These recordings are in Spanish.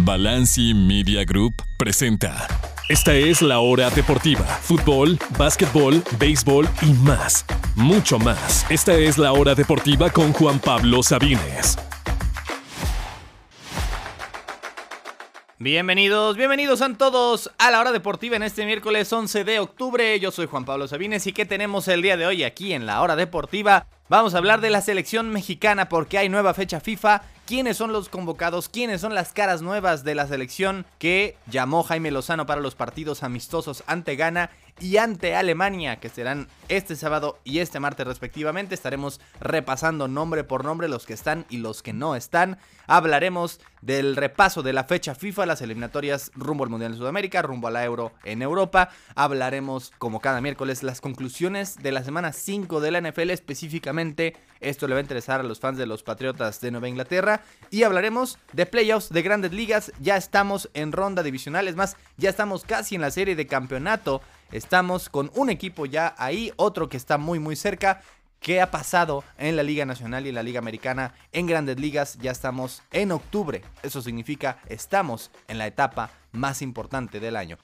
Balanci Media Group presenta. Esta es la hora deportiva. Fútbol, básquetbol, béisbol y más. Mucho más. Esta es la hora deportiva con Juan Pablo Sabines. Bienvenidos, bienvenidos a todos a la hora deportiva en este miércoles 11 de octubre. Yo soy Juan Pablo Sabines y ¿qué tenemos el día de hoy aquí en la hora deportiva? Vamos a hablar de la selección mexicana porque hay nueva fecha FIFA quiénes son los convocados, quiénes son las caras nuevas de la selección que llamó Jaime Lozano para los partidos amistosos ante Ghana y ante Alemania, que serán este sábado y este martes respectivamente. Estaremos repasando nombre por nombre los que están y los que no están. Hablaremos del repaso de la fecha FIFA, las eliminatorias rumbo al Mundial de Sudamérica, rumbo a la Euro en Europa. Hablaremos, como cada miércoles, las conclusiones de la semana 5 de la NFL específicamente. Esto le va a interesar a los fans de los Patriotas de Nueva Inglaterra y hablaremos de playoffs de grandes ligas. Ya estamos en ronda divisional, es más, ya estamos casi en la serie de campeonato. Estamos con un equipo ya ahí, otro que está muy muy cerca. ¿Qué ha pasado en la Liga Nacional y en la Liga Americana? En grandes ligas ya estamos en octubre. Eso significa estamos en la etapa más importante del año.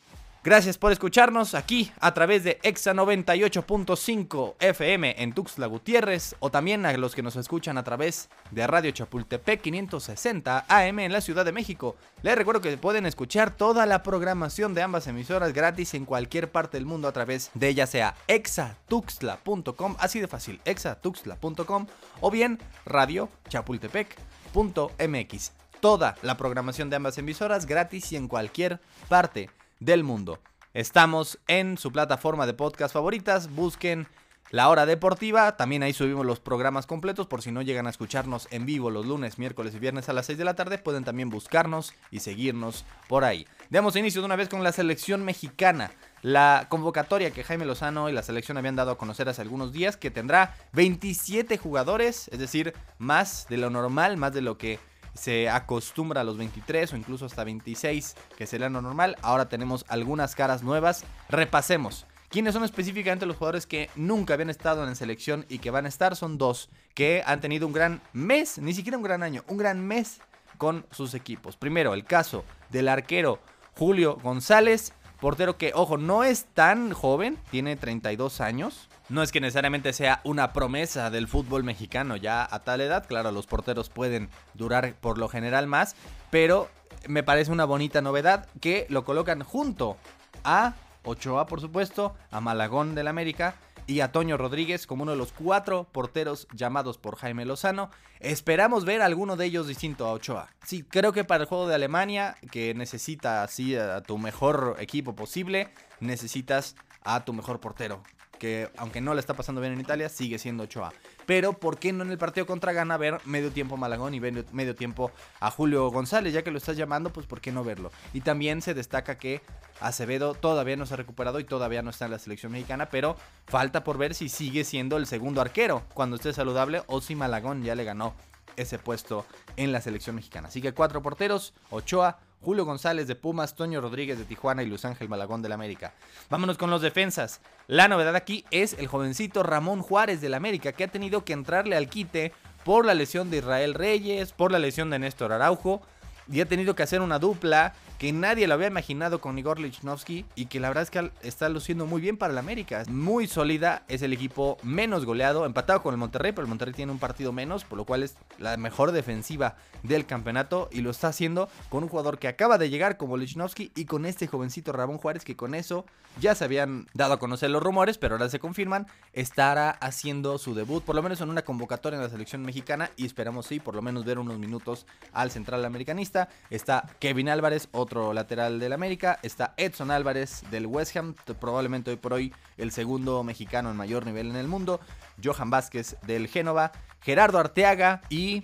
Gracias por escucharnos aquí a través de Exa 98.5 FM en Tuxtla Gutiérrez o también a los que nos escuchan a través de Radio Chapultepec 560 AM en la Ciudad de México. Les recuerdo que pueden escuchar toda la programación de ambas emisoras gratis en cualquier parte del mundo a través de ya sea exatuxtla.com, así de fácil, exatuxtla.com o bien Radio Chapultepec.mx. Toda la programación de ambas emisoras gratis y en cualquier parte del mundo. Estamos en su plataforma de podcast favoritas, busquen La Hora Deportiva, también ahí subimos los programas completos por si no llegan a escucharnos en vivo los lunes, miércoles y viernes a las 6 de la tarde, pueden también buscarnos y seguirnos por ahí. Demos inicio de una vez con la selección mexicana. La convocatoria que Jaime Lozano y la selección habían dado a conocer hace algunos días, que tendrá 27 jugadores, es decir, más de lo normal, más de lo que se acostumbra a los 23 o incluso hasta 26, que sería lo normal. Ahora tenemos algunas caras nuevas. Repasemos. ¿Quiénes son específicamente los jugadores que nunca habían estado en selección y que van a estar? Son dos que han tenido un gran mes, ni siquiera un gran año, un gran mes con sus equipos. Primero, el caso del arquero Julio González, portero que, ojo, no es tan joven, tiene 32 años, no es que necesariamente sea una promesa del fútbol mexicano ya a tal edad, claro, los porteros pueden durar por lo general más, pero me parece una bonita novedad que lo colocan junto a Ochoa, por supuesto, a Malagón del América y a Toño Rodríguez como uno de los cuatro porteros llamados por Jaime Lozano. Esperamos ver alguno de ellos distinto a Ochoa. Sí, creo que para el juego de Alemania, que necesita así a tu mejor equipo posible, necesitas a tu mejor portero que aunque no le está pasando bien en Italia, sigue siendo Ochoa. Pero ¿por qué no en el partido contra Gana ver medio tiempo a Malagón y medio, tiempo a Julio González? Ya que lo estás llamando, pues ¿por qué no verlo? Y también se destaca que Acevedo todavía no se ha recuperado y todavía no está en la selección mexicana, pero falta por ver si sigue siendo el segundo arquero cuando esté saludable o si Malagón ya le ganó ese puesto en la selección mexicana. Así que cuatro porteros, Ochoa, Julio González de Pumas, Toño Rodríguez de Tijuana y Luis Ángel Malagón del América. Vámonos con los defensas. La novedad aquí es el jovencito Ramón Juárez del América que ha tenido que entrarle al quite por la lesión de Israel Reyes, por la lesión de Néstor Araujo y ha tenido que hacer una dupla que nadie lo había imaginado con Igor Lichnowsky y que la verdad es que está luciendo muy bien para el América. Muy sólida, es el equipo menos goleado, empatado con el Monterrey, pero el Monterrey tiene un partido menos, por lo cual es la mejor defensiva del campeonato y lo está haciendo con un jugador que acaba de llegar como Lichnowsky y con este jovencito Ramón Juárez que con eso ya se habían dado a conocer los rumores, pero ahora se confirman, estará haciendo su debut, por lo menos en una convocatoria en la selección mexicana y esperamos sí, por lo menos ver unos minutos al central americanista. Está Kevin Álvarez, otro lateral del América. Está Edson Álvarez del West Ham, probablemente hoy por hoy el segundo mexicano en mayor nivel en el mundo. Johan Vázquez del Génova. Gerardo Arteaga y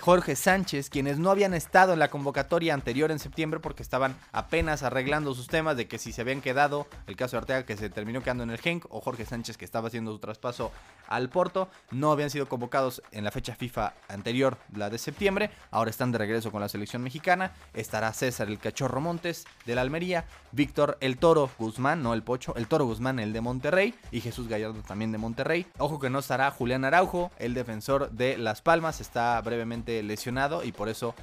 Jorge Sánchez, quienes no habían estado en la convocatoria anterior en septiembre porque estaban apenas arreglando sus temas de que si se habían quedado, el caso de Arteaga que se terminó quedando en el Genk o Jorge Sánchez que estaba haciendo su traspaso al Porto, no habían sido convocados en la fecha FIFA anterior, la de septiembre, ahora están de regreso con la selección mexicana, estará César el Cachorro Montes de la Almería, Víctor el Toro Guzmán, no el Pocho, el Toro Guzmán el de Monterrey y Jesús Gallardo también de Monterrey. Ojo que no estará Julián Araujo, el defensor de Las Palmas, está brevemente lesionado y por eso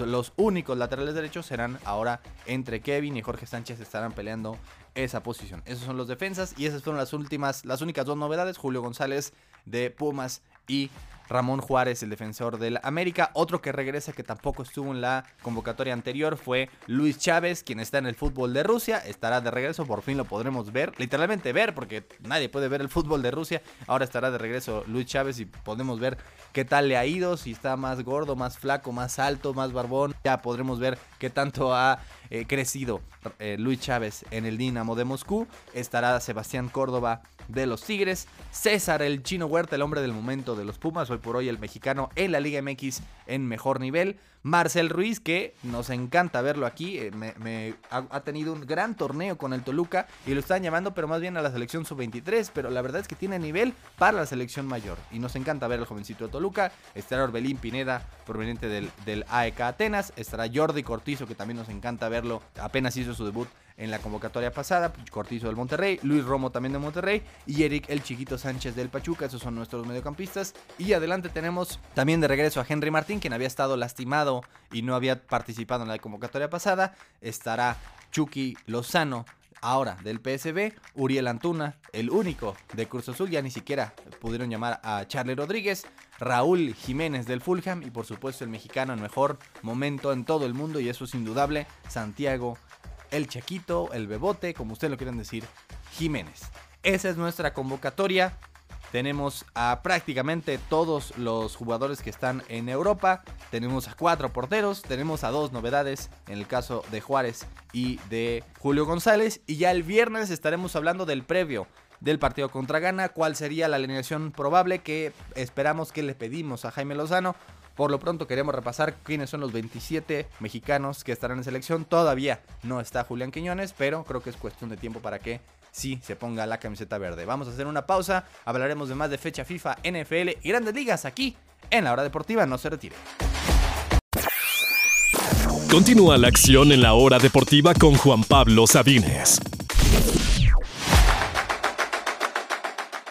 los únicos laterales derechos serán ahora entre Kevin y Jorge Sánchez estarán peleando esa posición. Esos son los defensas y esas fueron las últimas, las únicas dos novedades. Julio González de Pumas y Ramón Juárez, el defensor del América. Otro que regresa que tampoco estuvo en la convocatoria anterior fue Luis Chávez, quien está en el fútbol de Rusia. Estará de regreso, por fin lo podremos ver. Literalmente ver, porque nadie puede ver el fútbol de Rusia. Ahora estará de regreso Luis Chávez y podemos ver qué tal le ha ido, si está más gordo, más flaco, más alto, más barbón. Ya podremos ver qué tanto ha eh, crecido eh, Luis Chávez en el Dinamo de Moscú. Estará Sebastián Córdoba de los Tigres. César el Chino Huerta, el hombre del momento de los Pumas, hoy por hoy el mexicano en la Liga MX en mejor nivel. Marcel Ruiz, que nos encanta verlo aquí, eh, ha, tenido un gran torneo con el Toluca y lo están llamando, pero más bien a la selección sub-23, pero la verdad es que tiene nivel para la selección mayor y nos encanta ver al jovencito de Toluca. Estará Orbelín Pineda, proveniente del, del AEK Atenas, estará Jordi Cortizo, que también nos encanta verlo, apenas hizo su debut en la convocatoria pasada, Cortizo del Monterrey, Luis Romo también de Monterrey y Eric el Chiquito Sánchez del Pachuca, esos son nuestros mediocampistas. Y adelante tenemos también de regreso a Henry Martín, quien había estado lastimado y no había participado en la convocatoria pasada. Estará Chucky Lozano ahora del PSB, Uriel Antuna, el único de Curso Azul, ya ni siquiera pudieron llamar a Charlie Rodríguez, Raúl Jiménez del Fulham y por supuesto el mexicano en mejor momento en todo el mundo y eso es indudable, Santiago el Chaquito, el Bebote, como ustedes lo quieran decir, Jiménez. Esa es nuestra convocatoria. Tenemos a prácticamente todos los jugadores que están en Europa. Tenemos a cuatro porteros. Tenemos a dos novedades en el caso de Juárez y de Julio González. Y ya el viernes estaremos hablando del previo del partido contra Ghana. ¿Cuál sería la alineación probable que esperamos que le pedimos a Jaime Lozano? Por lo pronto queremos repasar quiénes son los 27 mexicanos que estarán en selección. Todavía no está Julián Quiñones, pero creo que es cuestión de tiempo para que sí se ponga la camiseta verde. Vamos a hacer una pausa, hablaremos de más de fecha FIFA, NFL y grandes ligas aquí en la hora deportiva. No se retire. Continúa la acción en la hora deportiva con Juan Pablo Sabines.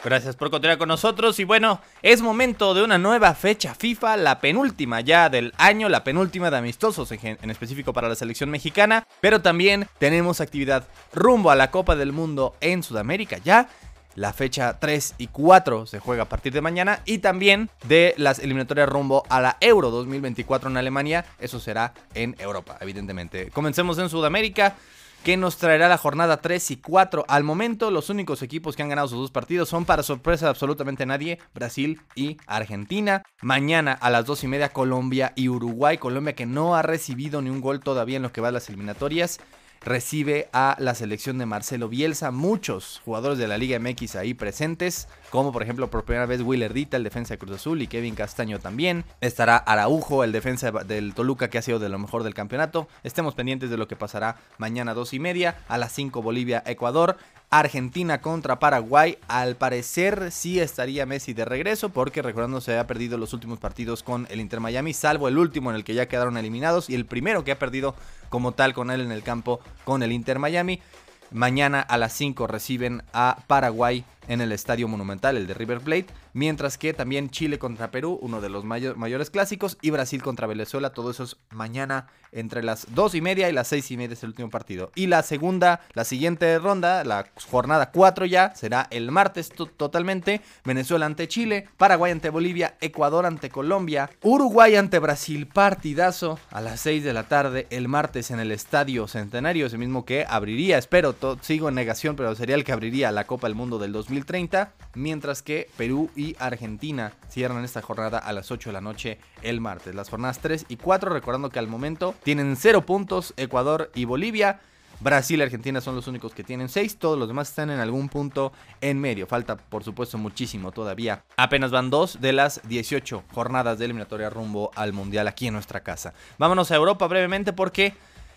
Gracias por continuar con nosotros y bueno, es momento de una nueva fecha FIFA, la penúltima ya del año, la penúltima de amistosos en, específico para la selección mexicana, pero también tenemos actividad rumbo a la Copa del Mundo en Sudamérica ya. La fecha 3 y 4 se juega a partir de mañana y también de las eliminatorias rumbo a la Euro 2024 en Alemania. Eso será en Europa, evidentemente. Comencemos en Sudamérica que nos traerá la jornada 3 y 4. Al momento, los únicos equipos que han ganado sus dos partidos son, para sorpresa de absolutamente nadie, Brasil y Argentina. Mañana a las 2 y media, Colombia y Uruguay. Colombia que no ha recibido ni un gol todavía en lo que va a las eliminatorias recibe a la selección de Marcelo Bielsa. Muchos jugadores de la Liga MX ahí presentes, como por ejemplo por primera vez Willer Dita, el defensa de Cruz Azul, y Kevin Castaño también. Estará Araujo, el defensa del Toluca, que ha sido de lo mejor del campeonato. Estemos pendientes de lo que pasará mañana a dos y media, a las 5 Bolivia, Ecuador. Argentina contra Paraguay. Al parecer sí estaría Messi de regreso porque recordando se ha perdido los últimos partidos con el Inter Miami, salvo el último en el que ya quedaron eliminados y el primero que ha perdido como tal con él en el campo con el Inter Miami. Mañana a las 5 reciben a Paraguay en el Estadio Monumental, el de River Plate, mientras que también Chile contra Perú, uno de los mayores clásicos, y Brasil contra Venezuela, todo eso es mañana entre las 2 y media y las 6 y media es el último partido. Y la segunda, la siguiente ronda, la jornada 4 ya, será el martes totalmente, Venezuela ante Chile, Paraguay ante Bolivia, Ecuador ante Colombia, Uruguay ante Brasil, partidazo a las 6 de la tarde el martes en el Estadio Centenario, ese mismo que abriría, espero, sigo en negación, pero sería el que abriría la Copa del Mundo del 2020 2030, mientras que Perú y Argentina cierran esta jornada a las 8 de la noche el martes. Las jornadas 3 y 4, recordando que al momento tienen 0 puntos Ecuador y Bolivia. Brasil y Argentina son los únicos que tienen 6, todos los demás están en algún punto en medio. Falta, por supuesto, muchísimo todavía. Apenas van dos de las 18 jornadas de eliminatoria rumbo al Mundial aquí en nuestra casa. Vámonos a Europa brevemente porque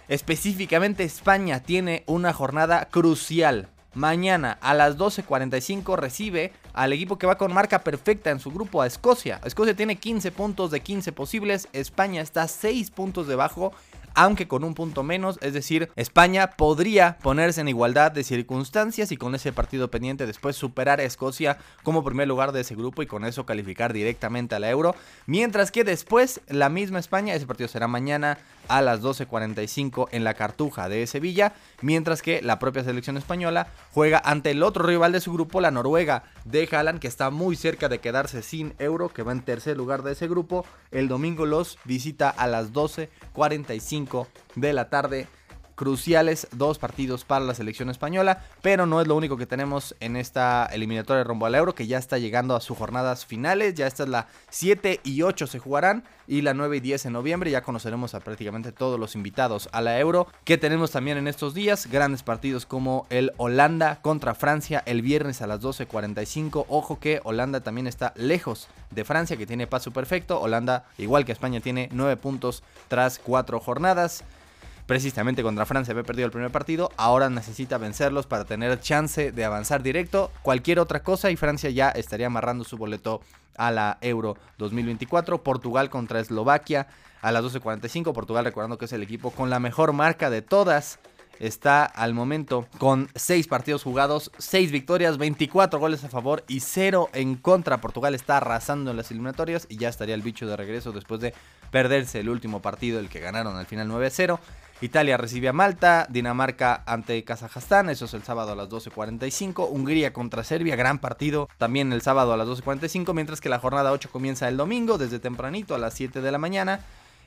específicamente España tiene una jornada crucial Mañana a las 12.45 recibe al equipo que va con marca perfecta en su grupo a Escocia. Escocia tiene 15 puntos de 15 posibles. España está 6 puntos debajo aunque con un punto menos, es decir, España podría ponerse en igualdad de circunstancias y con ese partido pendiente después superar a Escocia como primer lugar de ese grupo y con eso calificar directamente a la Euro, mientras que después la misma España, ese partido será mañana a las 12.45 en la Cartuja de Sevilla, mientras que la propia selección española juega ante el otro rival de su grupo, la Noruega de Haaland, que está muy cerca de quedarse sin euro, que va en tercer lugar de ese grupo. El domingo los visita a las 12.45 de la tarde cruciales, dos partidos para la selección española, pero no es lo único que tenemos en esta eliminatoria rumbo al euro, que ya está llegando a sus jornadas finales, ya esta es la 7 y 8 se jugarán, y la 9 y 10 en noviembre, ya conoceremos a prácticamente todos los invitados a la euro, que tenemos también en estos días, grandes partidos como el Holanda contra Francia el viernes a las 12.45, ojo que Holanda también está lejos de Francia, que tiene paso perfecto, Holanda, igual que España, tiene 9 puntos tras 4 jornadas precisamente contra Francia había perdido el primer partido, ahora necesita vencerlos para tener chance de avanzar directo. Cualquier otra cosa y Francia ya estaría amarrando su boleto a la Euro 2024. Portugal contra Eslovaquia a las 12.45. Portugal recordando que es el equipo con la mejor marca de todas. Está al momento con 6 partidos jugados, 6 victorias, 24 goles a favor y 0 en contra. Portugal está arrasando en las eliminatorias y ya estaría el bicho de regreso después de perderse el último partido, el que ganaron al final 9-0. Italia recibe a Malta, Dinamarca ante Kazajstán, eso es el sábado a las 12.45, Hungría contra Serbia, gran partido también el sábado a las 12.45, mientras que la jornada 8 comienza el domingo desde tempranito a las 7 de la mañana.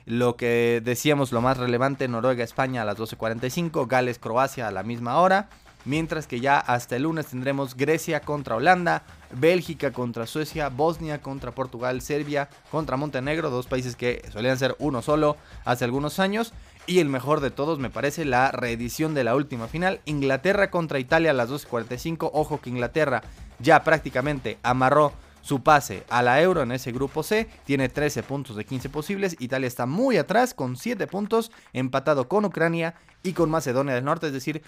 Lo que decíamos lo más relevante, Noruega-España a las 12.45, Gales-Croacia a la misma hora. Mientras que ya hasta el lunes tendremos Grecia contra Holanda, Bélgica contra Suecia, Bosnia contra Portugal, Serbia contra Montenegro, dos países que solían ser uno solo hace algunos años. Y el mejor de todos me parece la reedición de la última final, Inglaterra contra Italia a las 12.45. Ojo que Inglaterra ya prácticamente amarró su pase a la Euro en ese grupo C. Tiene 13 puntos de 15 posibles. Italia está muy atrás con 7 puntos, empatado con Ucrania y con Macedonia del Norte. Es decir,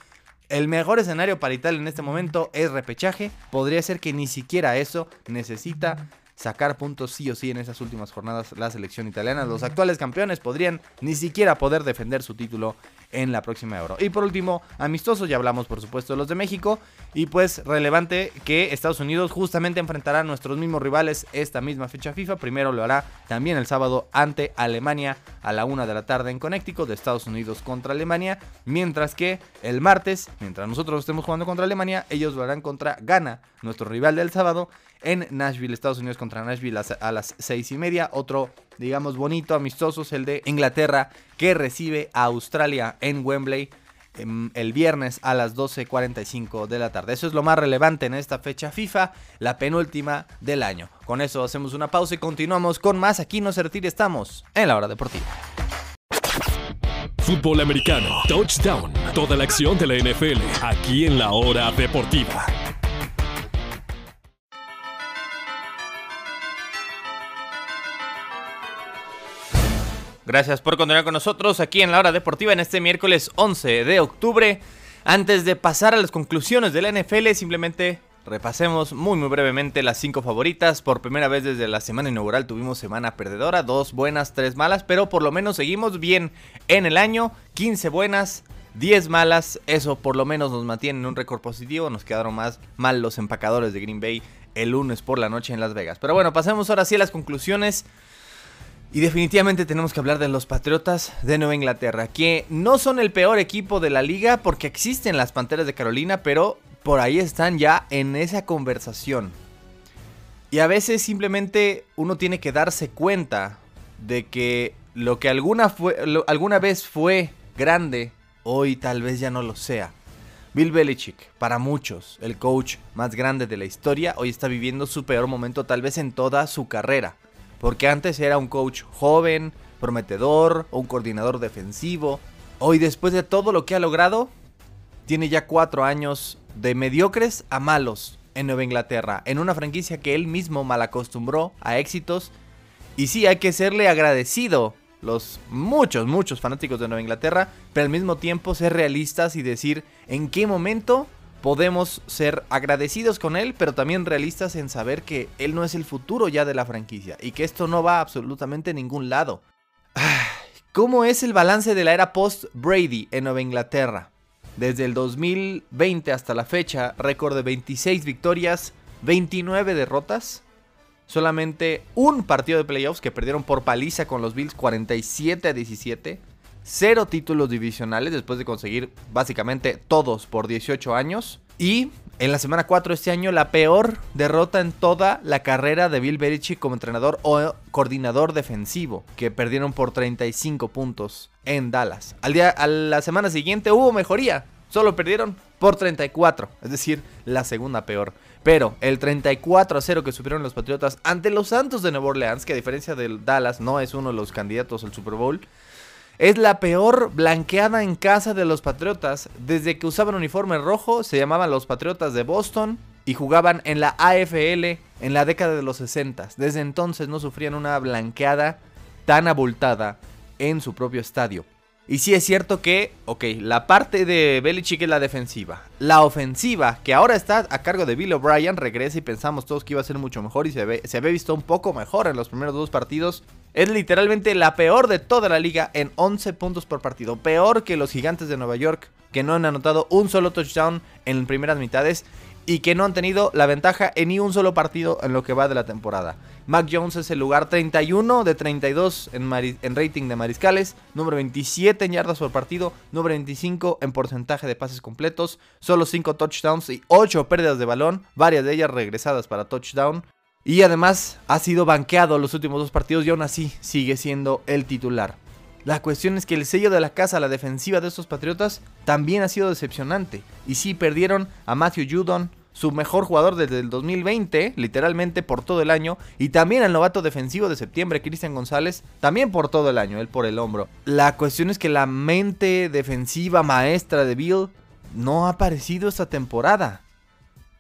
el mejor escenario para Italia en este momento es repechaje. Podría ser que ni siquiera eso necesita sacar puntos sí o sí en esas últimas jornadas la selección italiana. Los actuales campeones podrían ni siquiera poder defender su título en la próxima Euro. Y por último, amistosos, ya hablamos por supuesto de los de México. Y pues relevante que Estados Unidos justamente enfrentará a nuestros mismos rivales esta misma fecha FIFA. Primero lo hará también el sábado ante Alemania a la una de la tarde en Connecticut de Estados Unidos contra Alemania. Mientras que el martes, mientras nosotros estemos jugando contra Alemania, ellos lo harán contra Ghana, nuestro rival del sábado, en Nashville, Estados Unidos contra Nashville a las seis y media. Otro digamos, bonito, amistoso el de Inglaterra, que recibe a Australia en Wembley em, el viernes a las 12.45 de la tarde. Eso es lo más relevante en esta fecha FIFA, la penúltima del año. Con eso hacemos una pausa y continuamos con más. Aquí no se retire, estamos en la hora deportiva. Fútbol americano, touchdown, toda la acción de la NFL, aquí en la hora deportiva. Gracias por continuar con nosotros aquí en la hora deportiva en este miércoles 11 de octubre. Antes de pasar a las conclusiones de la NFL, simplemente repasemos muy muy brevemente las cinco favoritas. Por primera vez desde la semana inaugural tuvimos semana perdedora, dos buenas, tres malas, pero por lo menos seguimos bien en el año, 15 buenas, 10 malas, eso por lo menos nos mantiene en un récord positivo, nos quedaron más mal los empacadores de Green Bay el lunes por la noche en Las Vegas. Pero bueno, pasemos ahora sí a las conclusiones. Y definitivamente tenemos que hablar de los Patriotas de Nueva Inglaterra, que no son el peor equipo de la liga porque existen las Panteras de Carolina, pero por ahí están ya en esa conversación. Y a veces simplemente uno tiene que darse cuenta de que lo que alguna, alguna vez fue grande, hoy tal vez ya no lo sea. Bill Belichick, para muchos, el coach más grande de la historia, hoy está viviendo su peor momento tal vez en toda su carrera. Porque antes era un coach joven, prometedor, un coordinador defensivo. Hoy, después de todo lo que ha logrado, tiene ya cuatro años de mediocres a malos en Nueva Inglaterra, en una franquicia que él mismo mal acostumbró a éxitos. Y sí, hay que serle agradecido los muchos, muchos fanáticos de Nueva Inglaterra, pero al mismo tiempo ser realistas y decir en qué momento podemos ser agradecidos con él, pero también realistas en saber que él no es el futuro ya de la franquicia y que esto no va absolutamente a ningún lado. ¿Cómo es el balance de la era post-Brady en Nueva Inglaterra? Desde el 2020 hasta la fecha, récord de 26 victorias, 29 derrotas. Solamente un partido de playoffs que perdieron por paliza con los Bills 47 a 17. Cero títulos divisionales después de conseguir básicamente todos por 18 años. Y en la semana 4 de este año, la peor derrota en toda la carrera de Bill Belichick como entrenador o coordinador defensivo, que perdieron por 35 puntos en Dallas. Al día, a la semana siguiente hubo mejoría, solo perdieron por 34, es decir, la segunda peor. Pero el 34 a 0 que supieron los Patriotas ante los Santos de Nueva Orleans, que a diferencia del Dallas no es uno de los candidatos al Super Bowl, es la peor blanqueada en casa de los Patriotas. Desde que usaban uniforme rojo, se llamaban los Patriotas de Boston y jugaban en la AFL en la década de los 60. Desde entonces no sufrían una blanqueada tan abultada en su propio estadio. Y sí es cierto que, ok, la parte de Belichick es la defensiva. La ofensiva, que ahora está a cargo de Bill O'Brien, regresa y pensamos todos que iba a ser mucho mejor y se, ve, se había visto un poco mejor en los primeros dos partidos. Es literalmente la peor de toda la liga en 11 puntos por partido. Peor que los gigantes de Nueva York, que no han anotado un solo touchdown en primeras mitades y que no han tenido la ventaja en ni un solo partido en lo que va de la temporada. Mac Jones es el lugar 31 de 32 en, en, rating de mariscales, número 27 en yardas por partido, número 25 en porcentaje de pases completos, solo 5 touchdowns y 8 pérdidas de balón, varias de ellas regresadas para touchdown. Y además ha sido banqueado los últimos dos partidos y aún así sigue siendo el titular. La cuestión es que el sello de la casa, la defensiva de estos Patriotas, también ha sido decepcionante. Y sí, perdieron a Matthew Judon, su mejor jugador desde el 2020, literalmente por todo el año, y también al novato defensivo de septiembre, Cristian González, también por todo el año, él por el hombro. La cuestión es que la mente defensiva maestra de Bill no ha aparecido esta temporada.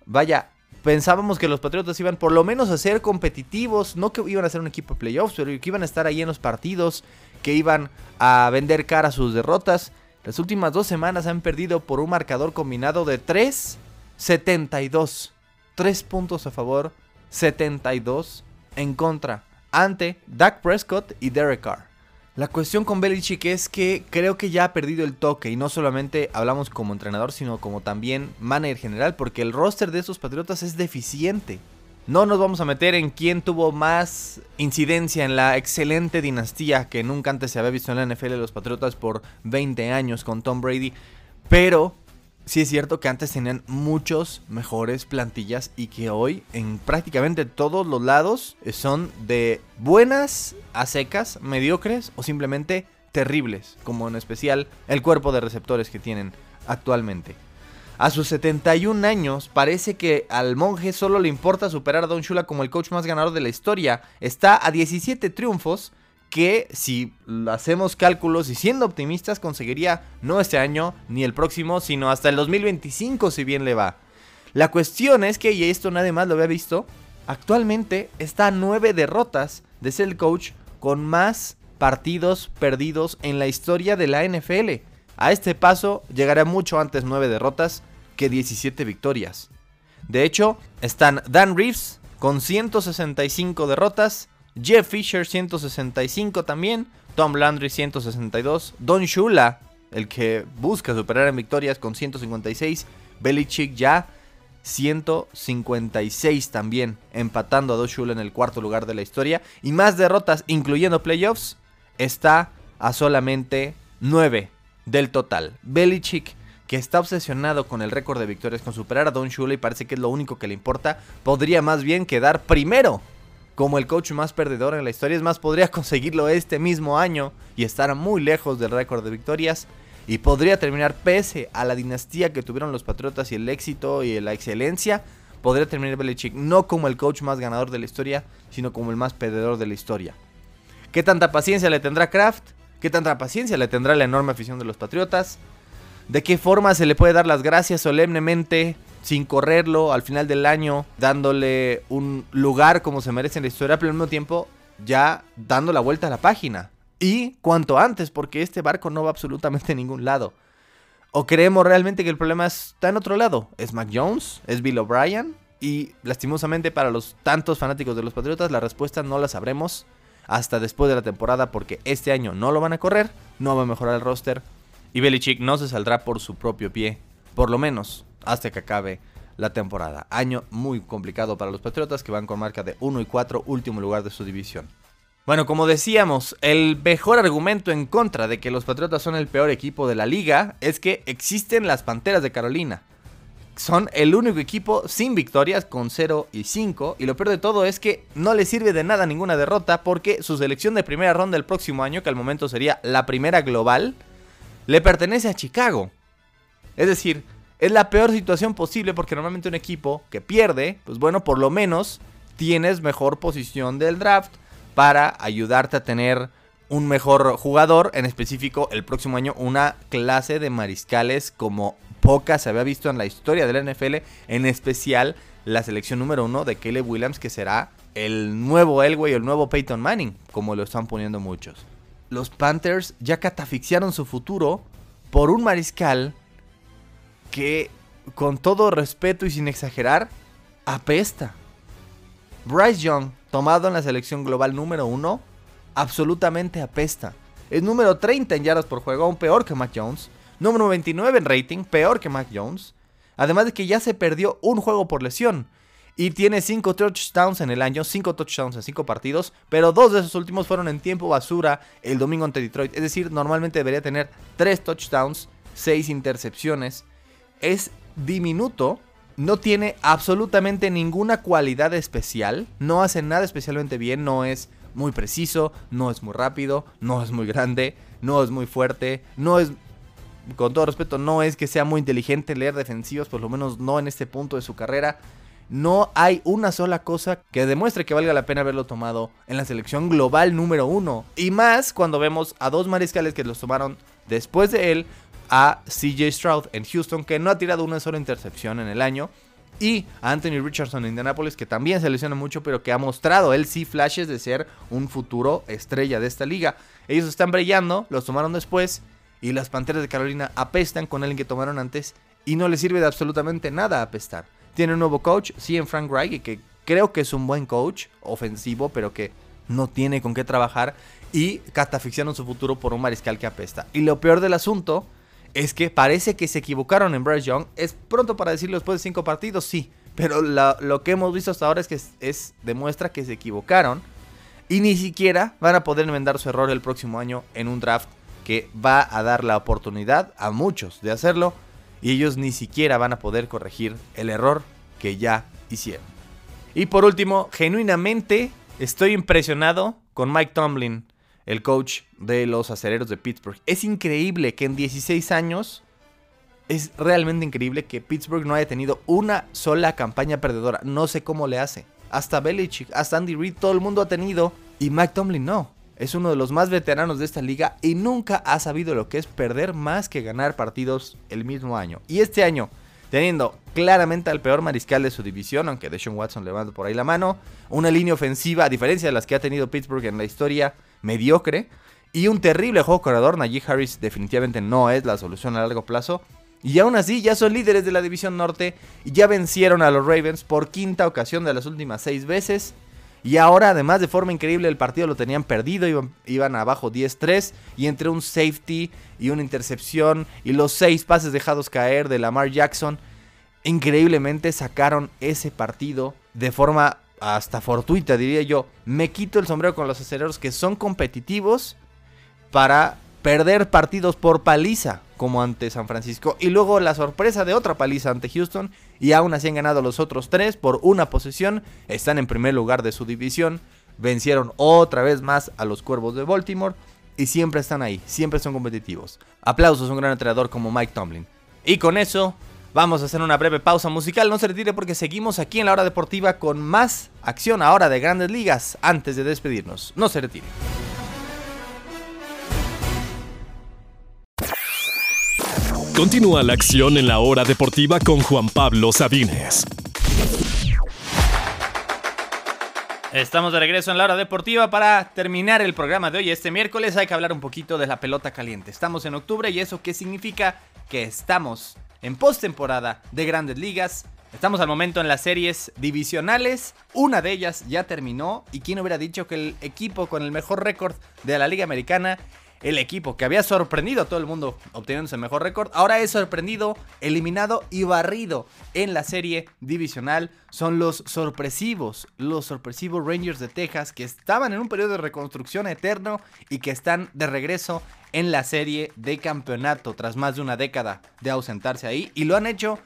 Vaya, pensábamos que los Patriotas iban por lo menos a ser competitivos, no que iban a ser un equipo de playoffs, pero que iban a estar ahí en los partidos, que iban a vender cara sus derrotas. Las últimas dos semanas han perdido por un marcador combinado de 3, 72. 3 puntos a favor, 72 en contra, ante Dak Prescott y Derek Carr. La cuestión con Belichick es que creo que ya ha perdido el toque y no solamente hablamos como entrenador, sino como también manager general, porque el roster de esos Patriotas es deficiente. No nos vamos a meter en quién tuvo más incidencia en la excelente dinastía que nunca antes se había visto en la NFL de los Patriotas por 20 años con Tom Brady, pero sí es cierto que antes tenían muchos mejores plantillas y que hoy en prácticamente todos los lados son de buenas a secas, mediocres o simplemente terribles, como en especial el cuerpo de receptores que tienen actualmente. A sus 71 años, parece que al monje solo le importa superar a Don Shula como el coach más ganador de la historia. Está a 17 triunfos que si hacemos cálculos y siendo optimistas conseguiría no este año ni el próximo, sino hasta el 2025 si bien le va. La cuestión es que, y esto nadie más lo había visto, actualmente está a 9 derrotas de ser el coach con más partidos perdidos en la historia de la NFL. A este paso llegará mucho antes 9 derrotas que 17 victorias. De hecho, están Dan Reeves con 165 derrotas, Jeff Fisher 165 también, Tom Landry 162, Don Shula, el que busca superar en victorias con 156, Belichick ya 156 también, empatando a Don Shula en el cuarto lugar de la historia y más derrotas incluyendo playoffs, está a solamente 9 del total. Belichick que está obsesionado con el récord de victorias, con superar a Don Shula y parece que es lo único que le importa, podría más bien quedar primero como el coach más perdedor en la historia. Es más, podría conseguirlo este mismo año y estar muy lejos del récord de victorias. Y podría terminar pese a la dinastía que tuvieron los Patriotas y el éxito y la excelencia. Podría terminar Belichick no como el coach más ganador de la historia, sino como el más perdedor de la historia. ¿Qué tanta paciencia le tendrá Kraft? ¿Qué tanta paciencia le tendrá la enorme afición de los Patriotas? ¿De qué forma se le puede dar las gracias solemnemente sin correrlo al final del año, dándole un lugar como se merece en la historia, pero al mismo tiempo ya dando la vuelta a la página. Y cuanto antes, porque este barco no va absolutamente a ningún lado. ¿O creemos realmente que el problema está en otro lado? ¿Es Mac Jones? ¿Es Bill O'Brien? Y lastimosamente para los tantos fanáticos de los Patriotas la respuesta no la sabremos. hasta después de la temporada porque este año no lo van a correr, no va a mejorar el roster y Belichick no se saldrá por su propio pie, por lo menos hasta que acabe la temporada. Año muy complicado para los Patriotas que van con marca de 1 y 4, último lugar de su división. Bueno, como decíamos, el mejor argumento en contra de que los Patriotas son el peor equipo de la liga es que existen las Panteras de Carolina. Son el único equipo sin victorias con 0 y 5 y lo peor de todo es que no les sirve de nada ninguna derrota porque su selección de primera ronda el próximo año, que al momento sería la primera global, le pertenece a Chicago. Es decir, es la peor situación posible porque normalmente un equipo que pierde, pues bueno, por lo menos tienes mejor posición del draft para ayudarte a tener un mejor jugador, en específico el próximo año una clase de mariscales como pocas se había visto en la historia del NFL, en especial la selección número uno de Caleb Williams, que será el nuevo Elway, el nuevo Peyton Manning, como lo están poniendo muchos. Los Panthers ya catafixiaron su futuro por un mariscal que, con todo respeto y sin exagerar, apesta. Bryce Young, tomado en la selección global número 1, absolutamente apesta. Es número 30 en yardas por juego, aún peor que Mac Jones. Número 29 en rating, peor que Mac Jones. Además de que ya se perdió un juego por lesión. Y tiene 5 touchdowns en el año, 5 touchdowns en 5 partidos, pero dos de esos últimos fueron en tiempo basura el domingo ante Detroit. Es decir, normalmente debería tener 3 touchdowns, 6 intercepciones. Es diminuto, no tiene absolutamente ninguna cualidad especial, no hace nada especialmente bien, no es muy preciso, no es muy rápido, no es muy grande, no es muy fuerte, no es, con todo respeto, no es que sea muy inteligente leer defensivos, por lo menos no en este punto de su carrera. No hay una sola cosa que demuestre que valga la pena haberlo tomado en la selección global número uno. Y más cuando vemos a dos mariscales que los tomaron después de él, a CJ Stroud en Houston, que no ha tirado una sola intercepción en el año. Y a Anthony Richardson en Indianapolis, que también se lesiona mucho, pero que ha mostrado él sí flashes de ser un futuro estrella de esta liga. Ellos están brillando, los tomaron después. Y las Panteras de Carolina apestan con alguien que tomaron antes. Y no les sirve de absolutamente nada apestar. Tiene un nuevo coach, sí, en Frank Reich, que creo que es un buen coach ofensivo, pero que no tiene con qué trabajar. Y catafixiaron su futuro por un mariscal que apesta. Y lo peor del asunto es que parece que se equivocaron en Bryce Young. Es pronto para decirlo después de cinco partidos, sí. Pero lo que hemos visto hasta ahora es que es, demuestra que se equivocaron. Y ni siquiera van a poder enmendar su error el próximo año en un draft que va a dar la oportunidad a muchos de hacerlo y ellos ni siquiera van a poder corregir el error que ya hicieron. Y por último, genuinamente estoy impresionado con Mike Tomlin, el coach de los acereros de Pittsburgh. Es increíble que en 16 años, es realmente increíble que Pittsburgh no haya tenido una sola campaña perdedora. No sé cómo le hace. Hasta Belichick, hasta Andy Reid, todo el mundo ha tenido. Y Mike Tomlin no. Es uno de los más veteranos de esta liga y nunca ha sabido lo que es perder más que ganar partidos el mismo año. Y este año, teniendo claramente al peor mariscal de su división, aunque Deshaun Watson levanta por ahí la mano, una línea ofensiva, a diferencia de las que ha tenido Pittsburgh en la historia, mediocre, y un terrible juego corredor, Najee Harris definitivamente no es la solución a largo plazo. Y aún así ya son líderes de la división norte y ya vencieron a los Ravens por quinta ocasión de las últimas seis veces. Y ahora, además, de forma increíble, el partido lo tenían perdido, iban, abajo 10-3. Y entre un safety y una intercepción y los seis pases dejados caer de Lamar Jackson, increíblemente sacaron ese partido de forma hasta fortuita, diría yo. Me quito el sombrero con los aceleros que son competitivos para perder partidos por paliza, como ante San Francisco. Y luego la sorpresa de otra paliza ante Houston. Y aún así han ganado los otros tres por una posesión. Están en primer lugar de su división. Vencieron otra vez más a los Cuervos de Baltimore. Y siempre están ahí, siempre son competitivos. Aplausos a un gran entrenador como Mike Tomlin. Y con eso vamos a hacer una breve pausa musical. No se retire porque seguimos aquí en la hora deportiva con más acción ahora de grandes ligas antes de despedirnos. No se retire. Continúa la acción en la hora deportiva con Juan Pablo Sabines. Estamos de regreso en la hora deportiva para terminar el programa de hoy. Este miércoles hay que hablar un poquito de la pelota caliente. Estamos en octubre y eso qué significa que estamos en postemporada de grandes ligas Estamos al momento en las series divisionales. Una de ellas ya terminó. ¿Y quién hubiera dicho que el equipo con el mejor récord de la Liga Americana, el equipo que había sorprendido a todo el mundo obteniendo el mejor récord, ahora es sorprendido, eliminado y barrido en la serie divisional? Son los sorpresivos, los sorpresivos Rangers de Texas que estaban en un periodo de reconstrucción eterno y que están de regreso en la serie de campeonato tras más de una década de ausentarse ahí. Y lo han hecho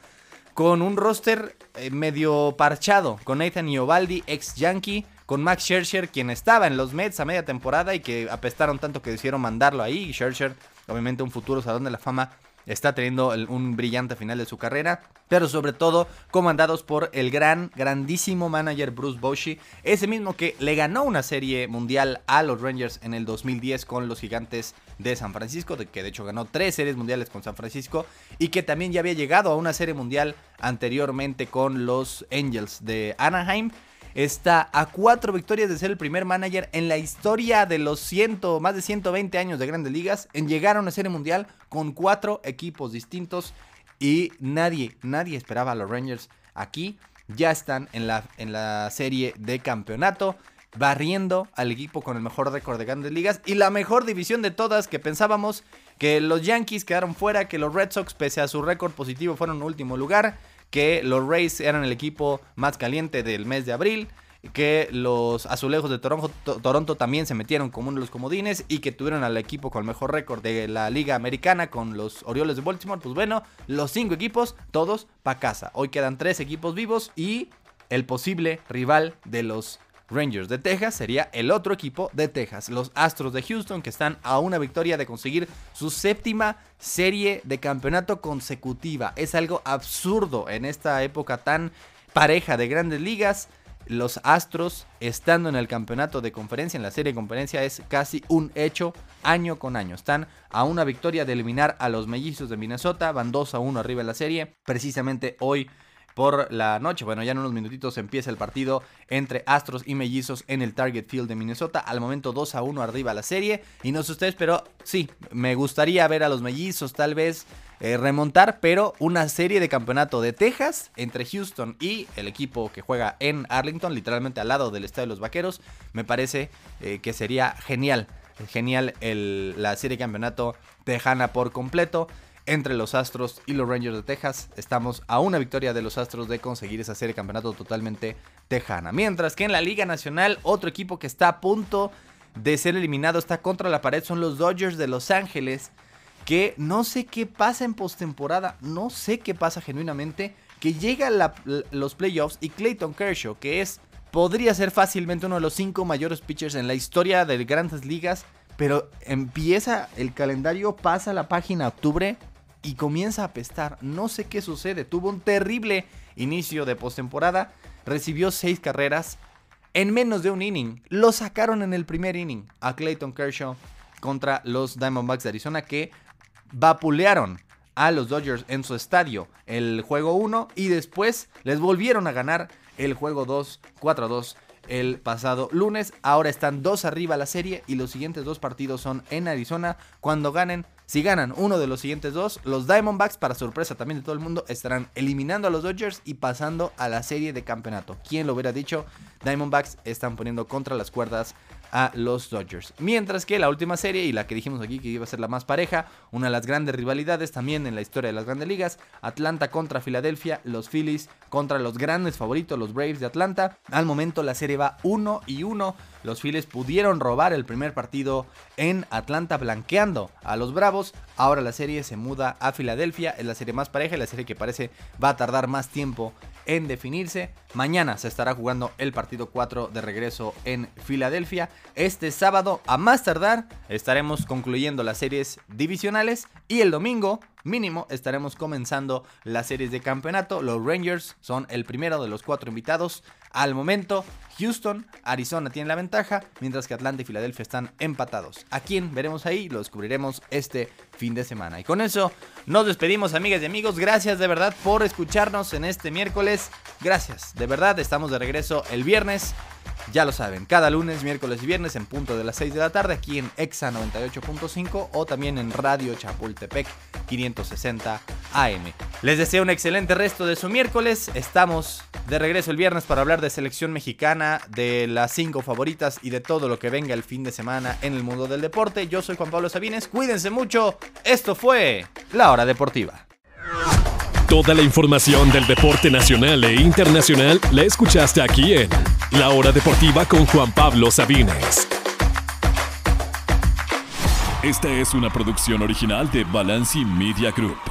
con un roster eh, medio parchado, con Nathan Iovaldi, ex Yankee, con Max Scherzer, quien estaba en los Mets a media temporada y que apestaron tanto que decidieron mandarlo ahí. Scherzer, obviamente un futuro Salón de la Fama está teniendo un brillante final de su carrera, pero sobre todo comandados por el gran, grandísimo manager Bruce Bochy, ese mismo que le ganó una serie mundial a los Rangers en el 2010 con los gigantes de San Francisco, que de hecho ganó tres series mundiales con San Francisco y que también ya había llegado a una serie mundial anteriormente con los Angels de Anaheim está a cuatro victorias de ser el primer manager en la historia de los ciento, más de 120 años de grandes ligas en llegar a una serie mundial con cuatro equipos distintos y nadie, nadie esperaba a los Rangers aquí. Ya están en la, en la serie de campeonato barriendo al equipo con el mejor récord de grandes ligas y la mejor división de todas que pensábamos que los Yankees quedaron fuera, que los Red Sox pese a su récord positivo fueron último lugar, que los Rays eran el equipo más caliente del mes de abril, que los azulejos de Toronto, también se metieron como uno de los comodines y que tuvieron al equipo con el mejor récord de la liga americana con los Orioles de Baltimore. Pues bueno, los cinco equipos, todos para casa. Hoy quedan tres equipos vivos y el posible rival de los Rangers de Texas sería el otro equipo de Texas, los Astros de Houston, que están a una victoria de conseguir su séptima serie de campeonato consecutiva. Es algo absurdo en esta época tan pareja de grandes ligas. Los Astros estando en el campeonato de conferencia, en la serie de conferencia, es casi un hecho año con año. Están a una victoria de eliminar a los mellizos de Minnesota, van 2 a 1 arriba en la serie. Precisamente hoy por la noche. Bueno, ya en unos minutitos empieza el partido entre Astros y Mellizos en el Target Field de Minnesota. Al momento 2 a 1 arriba la serie. Y no sé ustedes, pero sí, me gustaría ver a los Mellizos tal vez eh, remontar, pero una serie de campeonato de Texas entre Houston y el equipo que juega en Arlington, literalmente al lado del estadio de los Vaqueros, me parece eh, que sería genial. Genial la serie de campeonato tejana por completo entre los Astros y los Rangers de Texas. Estamos a una victoria de los Astros de conseguir esa serie de campeonato totalmente tejana. Mientras que en la Liga Nacional, otro equipo que está a punto de ser eliminado está contra la pared son los Dodgers de Los Ángeles. Que no sé qué pasa en postemporada, no sé qué pasa genuinamente. Que llega los playoffs y Clayton Kershaw, que es, podría ser fácilmente uno de los cinco mayores pitchers en la historia de grandes ligas. Pero empieza el calendario, pasa la página octubre y comienza a apestar. No sé qué sucede. Tuvo un terrible inicio de postemporada. Recibió seis carreras en menos de un inning. Lo sacaron en el primer inning a Clayton Kershaw contra los Diamondbacks de Arizona que vapulearon a los Dodgers en su estadio el juego 1 y después les volvieron a ganar el juego 2 4 2 el pasado lunes. Ahora están dos arriba la serie y los siguientes dos partidos son en Arizona. Cuando ganen, si ganan uno de los siguientes dos, los Diamondbacks, para sorpresa también de todo el mundo, estarán eliminando a los Dodgers y pasando a la serie de campeonato. ¿Quién lo hubiera dicho? Diamondbacks están poniendo contra las cuerdas a los Dodgers. Mientras que la última serie y la que dijimos aquí que iba a ser la más pareja, una de las grandes rivalidades también en la historia de las grandes ligas, Atlanta contra Filadelfia, los Phillies contra los grandes favoritos, los Braves de Atlanta. Al momento la serie va 1 y 1. Los Phillies pudieron robar el primer partido en Atlanta blanqueando a los Bravos. Ahora la serie se muda a Filadelfia, es la serie más pareja y la serie que parece va a tardar más tiempo en definirse. Mañana se estará jugando el partido 4 de regreso en Filadelfia. Este sábado, a más tardar, estaremos concluyendo las series divisionales y el domingo mínimo estaremos comenzando las series de campeonato. Los Rangers son el primero de los cuatro invitados. Al momento, Houston, Arizona tienen la ventaja, mientras que Atlanta y Filadelfia están empatados. ¿A quién veremos ahí? Lo descubriremos este fin de semana. Y con eso nos despedimos, amigas y amigos. Gracias de verdad por escucharnos en este miércoles. Gracias, de verdad, estamos de regreso el viernes. Ya lo saben, cada lunes, miércoles y viernes en punto de las 6 de la tarde aquí en EXA 98.5 o también en Radio Chapultepec 560 AM. Les deseo un excelente resto de su miércoles. Estamos de regreso el viernes para hablar de selección mexicana, de las cinco favoritas y de todo lo que venga el fin de semana en el mundo del deporte. Yo soy Juan Pablo Sabines. Cuídense mucho. Esto fue La Hora Deportiva. Toda la información del deporte nacional e internacional la escuchaste aquí en La Hora Deportiva con Juan Pablo Sabines. Esta es una producción original de Balanci Media Group.